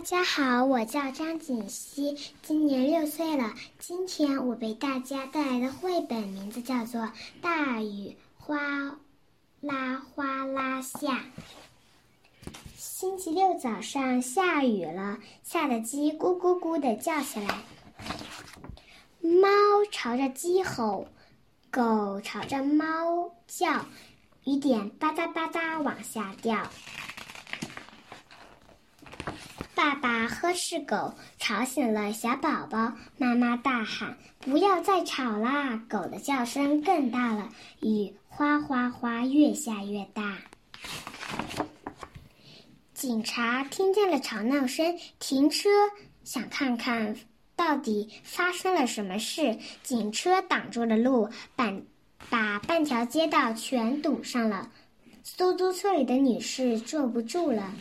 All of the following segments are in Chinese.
大家好，我叫张锦熙，今年六岁了。今天我为大家带来的绘本名字叫做《大雨哗啦哗啦下》。星期六早上下雨了，下的鸡咕咕咕的叫起来。猫朝着鸡吼，狗朝着猫叫，雨点吧嗒吧嗒往下掉。爸爸呵斥狗，吵醒了小宝宝。妈妈大喊：“不要再吵啦！”狗的叫声更大了，雨哗哗哗越下越大。警察听见了吵闹声，停车，想看看到底发生了什么事。警车挡住了路，半把半条街道全堵上了。出租车里的女士坐不住了。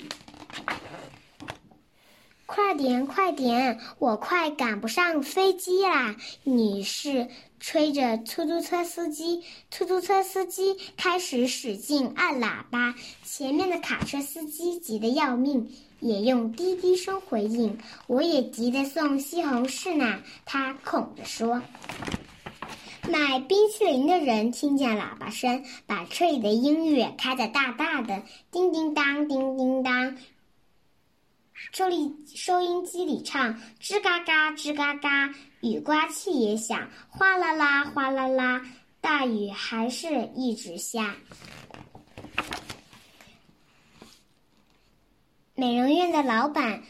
快点，快点！我快赶不上飞机啦！女士吹着出租车司机，出租车司机开始使劲按喇叭。前面的卡车司机急得要命，也用滴滴声回应。我也急得送西红柿呢，他恐着说。买冰淇淋的人听见喇叭声，把车里的音乐开得大大的，叮叮当，叮叮当。收里收音机里唱，吱嘎嘎，吱嘎嘎，雨刮器也响，哗啦啦，哗啦啦，大雨还是一直下。美容院的老板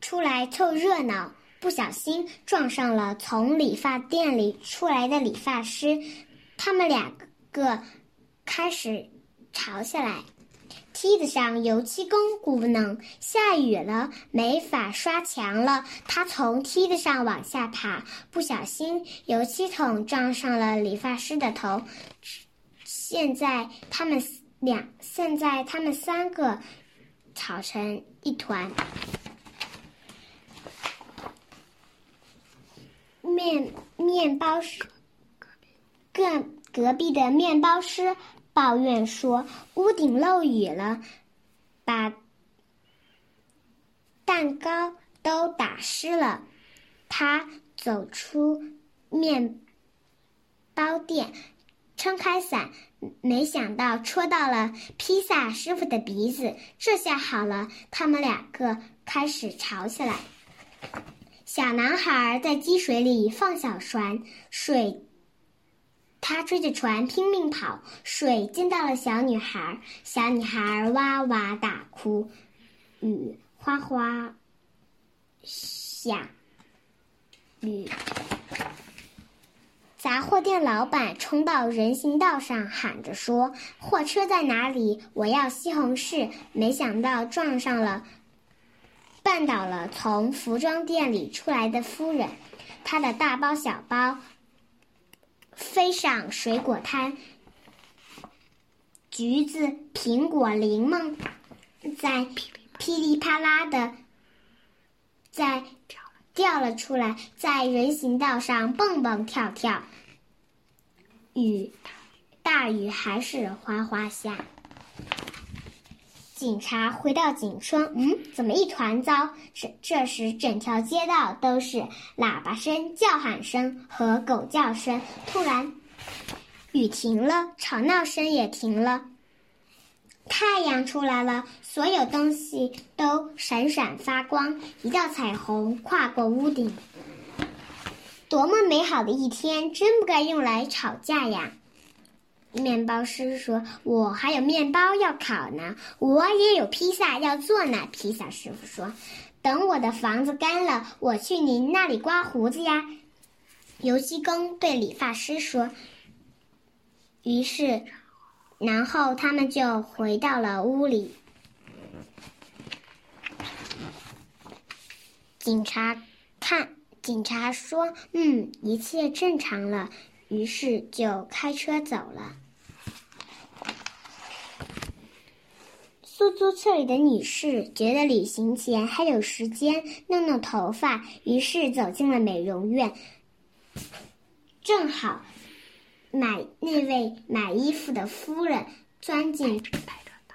出来凑热闹，不小心撞上了从理发店里出来的理发师，他们两个开始吵起来。梯子上油漆工咕哝，下雨了，没法刷墙了。他从梯子上往下爬，不小心油漆桶撞上了理发师的头。现在他们两，现在他们三个吵成一团。面面包师，隔隔壁的面包师。抱怨说：“屋顶漏雨了，把蛋糕都打湿了。”他走出面包店，撑开伞，没想到戳到了披萨师傅的鼻子。这下好了，他们两个开始吵起来。小男孩在积水里放小船，水。他追着船拼命跑，水溅到了小女孩，小女孩哇哇大哭，雨哗哗下，雨。杂货店老板冲到人行道上，喊着说：“货车在哪里？我要西红柿！”没想到撞上了，绊倒了从服装店里出来的夫人，她的大包小包。飞上水果摊，橘子、苹果、柠檬，在噼里啪啦的，在掉了出来，在人行道上蹦蹦跳跳。雨，大雨还是哗哗下。警察回到警车，嗯，怎么一团糟？这这时，整条街道都是喇叭声、叫喊声和狗叫声。突然，雨停了，吵闹声也停了，太阳出来了，所有东西都闪闪发光，一道彩虹跨过屋顶。多么美好的一天！真不该用来吵架呀！面包师说：“我还有面包要烤呢，我也有披萨要做呢。”披萨师傅说：“等我的房子干了，我去您那里刮胡子呀。”油漆工对理发师说。于是，然后他们就回到了屋里。警察看，警察说：“嗯，一切正常了。”于是就开车走了。出租车里的女士觉得旅行前还有时间弄弄头发，于是走进了美容院。正好，买那位买衣服的夫人钻进，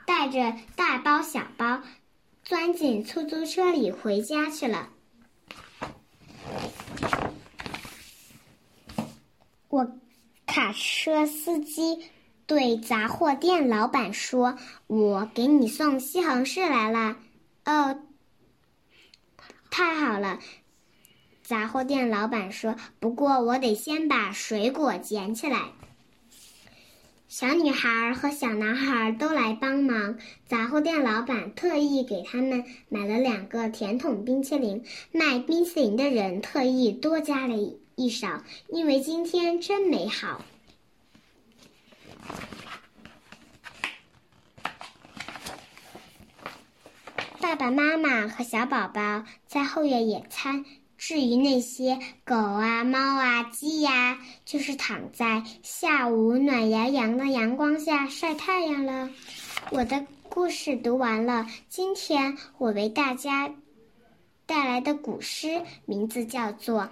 带着大包小包，钻进出租车里回家去了。我卡车司机对杂货店老板说：“我给你送西红柿来了。”哦，太好了！杂货店老板说：“不过我得先把水果捡起来。”小女孩和小男孩都来帮忙。杂货店老板特意给他们买了两个甜筒冰淇淋。卖冰淇淋的人特意多加了一勺，因为今天真美好。爸爸妈妈和小宝宝在后院野餐。至于那些狗啊、猫啊、鸡呀，就是躺在下午暖洋洋的阳光下晒太阳了。我的故事读完了，今天我为大家带来的古诗名字叫做。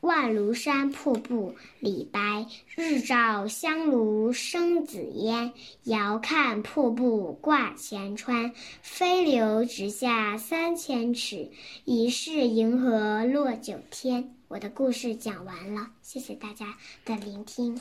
望庐山瀑布，李白。日照香炉生紫烟，遥看瀑布挂前川。飞流直下三千尺，疑是银河落九天。我的故事讲完了，谢谢大家的聆听。